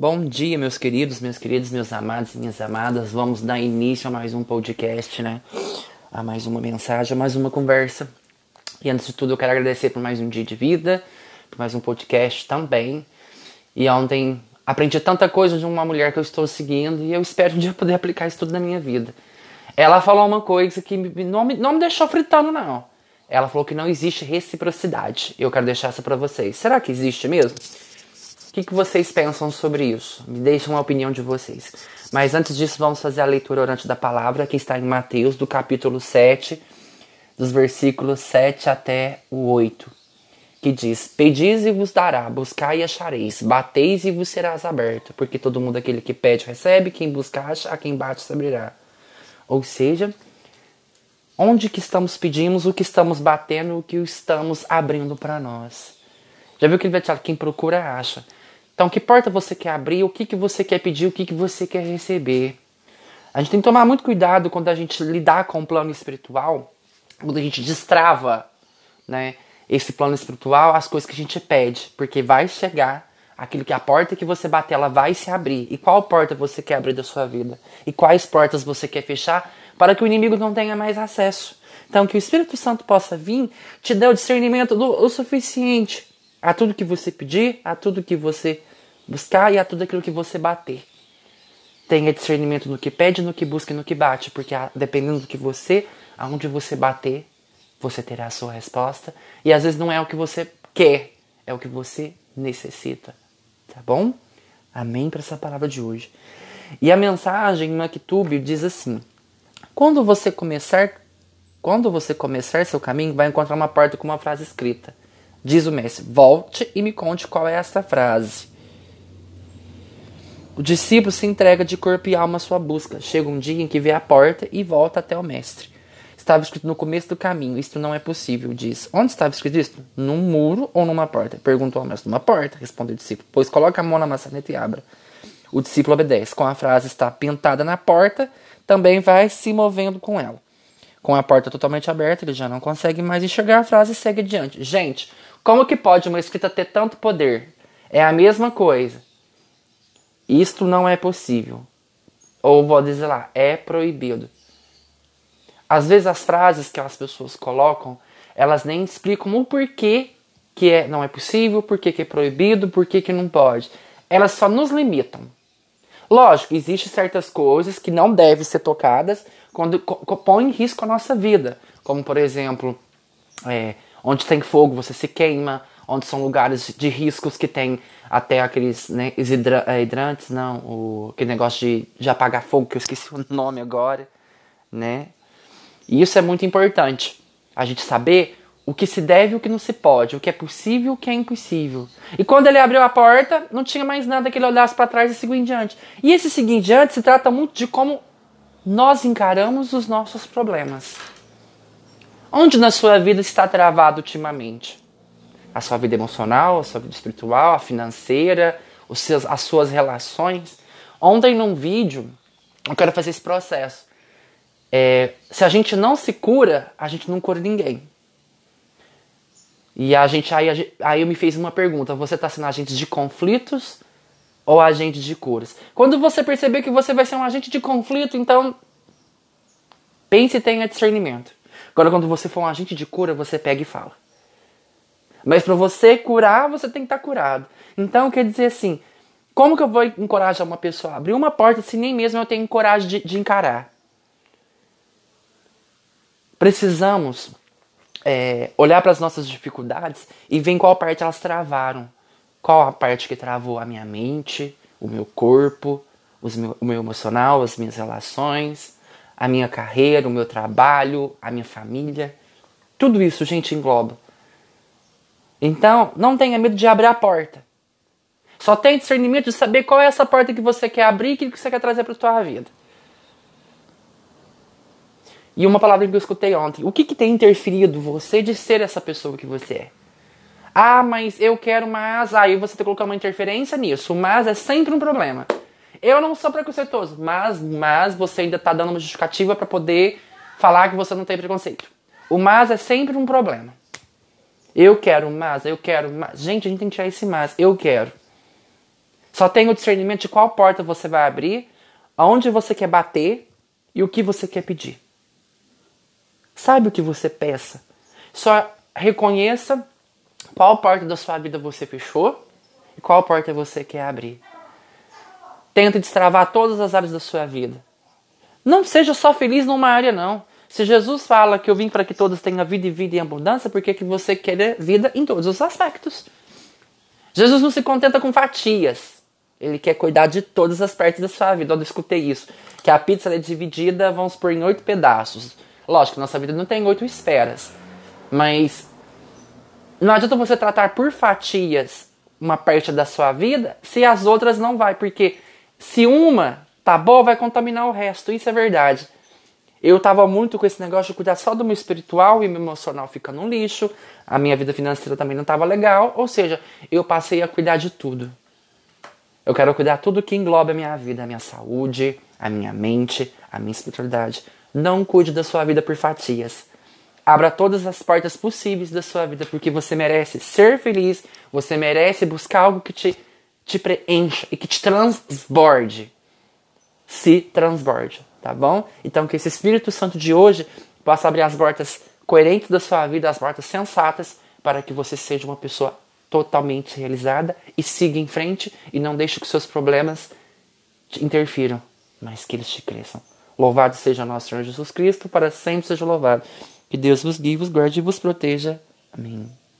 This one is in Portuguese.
Bom dia, meus queridos, meus queridos, meus amados e minhas amadas. Vamos dar início a mais um podcast, né? A mais uma mensagem, a mais uma conversa. E antes de tudo, eu quero agradecer por mais um dia de vida, por mais um podcast também. E ontem aprendi tanta coisa de uma mulher que eu estou seguindo e eu espero um dia poder aplicar isso tudo na minha vida. Ela falou uma coisa que não me, não me deixou fritando, não. Ela falou que não existe reciprocidade. Eu quero deixar essa para vocês. Será que existe mesmo? Que, que vocês pensam sobre isso? Me deixem uma opinião de vocês. Mas antes disso, vamos fazer a leitura orante da palavra, que está em Mateus, do capítulo 7, dos versículos 7 até o 8, que diz: Pedis e vos dará, buscai e achareis, bateis e vos serás aberto, porque todo mundo aquele que pede recebe, quem busca acha, a quem bate se abrirá. Ou seja, onde que estamos pedindo, o que estamos batendo, o que estamos abrindo para nós. Já viu que ele vai te falar, quem procura acha. Então, que porta você quer abrir, o que, que você quer pedir, o que, que você quer receber. A gente tem que tomar muito cuidado quando a gente lidar com o plano espiritual, quando a gente destrava né, esse plano espiritual, as coisas que a gente pede, porque vai chegar aquilo que a porta que você bater, ela vai se abrir. E qual porta você quer abrir da sua vida? E quais portas você quer fechar para que o inimigo não tenha mais acesso? Então, que o Espírito Santo possa vir, te dê o discernimento do, o suficiente a tudo que você pedir, a tudo que você buscar e a tudo aquilo que você bater. Tenha discernimento no que pede, no que busca e no que bate, porque dependendo do que você, aonde você bater, você terá a sua resposta. E às vezes não é o que você quer, é o que você necessita. Tá bom? Amém para essa palavra de hoje. E a mensagem no Actube diz assim: Quando você começar, quando você começar seu caminho, vai encontrar uma porta com uma frase escrita. Diz o mestre: Volte e me conte qual é esta frase. O discípulo se entrega de corpo e alma à sua busca. Chega um dia em que vê a porta e volta até o mestre. Estava escrito no começo do caminho, isto não é possível, diz. Onde estava escrito isto? Num muro ou numa porta? Perguntou ao mestre. Numa porta, respondeu o discípulo. Pois coloca a mão na maçaneta e abra. O discípulo obedece. Com a frase está pintada na porta, também vai se movendo com ela. Com a porta totalmente aberta, ele já não consegue mais enxergar a frase e segue adiante. Gente, como que pode uma escrita ter tanto poder? É a mesma coisa. Isto não é possível. Ou vou dizer lá, é proibido. Às vezes as frases que as pessoas colocam, elas nem explicam o porquê que é, não é possível, porquê que é proibido, porquê que não pode. Elas só nos limitam. Lógico, existem certas coisas que não devem ser tocadas quando põem em risco a nossa vida. Como, por exemplo, é, onde tem fogo você se queima, onde são lugares de riscos que tem até aqueles né, é, hidrantes, não, o, aquele negócio de, de apagar fogo, que eu esqueci o nome agora, né? E isso é muito importante, a gente saber o que se deve e o que não se pode, o que é possível e o que é impossível. E quando ele abriu a porta, não tinha mais nada que ele olhasse para trás e seguir em diante. E esse seguir em diante se trata muito de como nós encaramos os nossos problemas. Onde na sua vida está travado ultimamente? A sua vida emocional, a sua vida espiritual, a financeira, os seus, as suas relações? Ontem num vídeo, eu quero fazer esse processo. É, se a gente não se cura, a gente não cura ninguém. E a gente aí, aí eu me fez uma pergunta: você está sendo agente de conflitos ou agente de curas? Quando você perceber que você vai ser um agente de conflito, então pense e tenha discernimento. Agora, quando você for um agente de cura, você pega e fala. Mas para você curar, você tem que estar tá curado. Então, quer dizer assim, como que eu vou encorajar uma pessoa a abrir uma porta se nem mesmo eu tenho coragem de, de encarar? Precisamos é, olhar para as nossas dificuldades e ver em qual parte elas travaram. Qual a parte que travou a minha mente, o meu corpo, meu, o meu emocional, as minhas relações a minha carreira, o meu trabalho, a minha família. Tudo isso, gente, engloba. Então, não tenha medo de abrir a porta. Só tenha discernimento de saber qual é essa porta que você quer abrir e o que você quer trazer para a sua vida. E uma palavra que eu escutei ontem. O que, que tem interferido você de ser essa pessoa que você é? Ah, mas eu quero mais. Aí você tem que colocar uma interferência nisso. O mas é sempre um problema. Eu não sou preconceituoso, mas, mas você ainda está dando uma justificativa para poder falar que você não tem preconceito. O mas é sempre um problema. Eu quero mas, eu quero mas. Gente, a gente tem que tirar esse mas. Eu quero. Só tenha o discernimento de qual porta você vai abrir, aonde você quer bater e o que você quer pedir. Sabe o que você peça. Só reconheça qual porta da sua vida você fechou e qual porta você quer abrir. Tenta destravar todas as áreas da sua vida. Não seja só feliz numa área, não. Se Jesus fala que eu vim para que todos tenham vida e vida em abundância, por que, que você quer vida em todos os aspectos? Jesus não se contenta com fatias. Ele quer cuidar de todas as partes da sua vida. Eu escutei isso. Que a pizza é dividida, vamos por em oito pedaços. Lógico, nossa vida não tem oito esferas. Mas não adianta você tratar por fatias uma parte da sua vida se as outras não vai. Porque se uma tá boa, vai contaminar o resto. Isso é verdade. Eu tava muito com esse negócio de cuidar só do meu espiritual e meu emocional fica no lixo. A minha vida financeira também não tava legal. Ou seja, eu passei a cuidar de tudo. Eu quero cuidar tudo que engloba a minha vida, a minha saúde, a minha mente, a minha espiritualidade. Não cuide da sua vida por fatias. Abra todas as portas possíveis da sua vida, porque você merece ser feliz, você merece buscar algo que te, te preencha e que te transborde. Se transborde tá bom? Então que esse Espírito Santo de hoje possa abrir as portas coerentes da sua vida, as portas sensatas, para que você seja uma pessoa totalmente realizada e siga em frente e não deixe que seus problemas te interfiram, mas que eles te cresçam. Louvado seja nosso Senhor Jesus Cristo, para sempre seja louvado. Que Deus vos guie, vos guarde e vos proteja. Amém.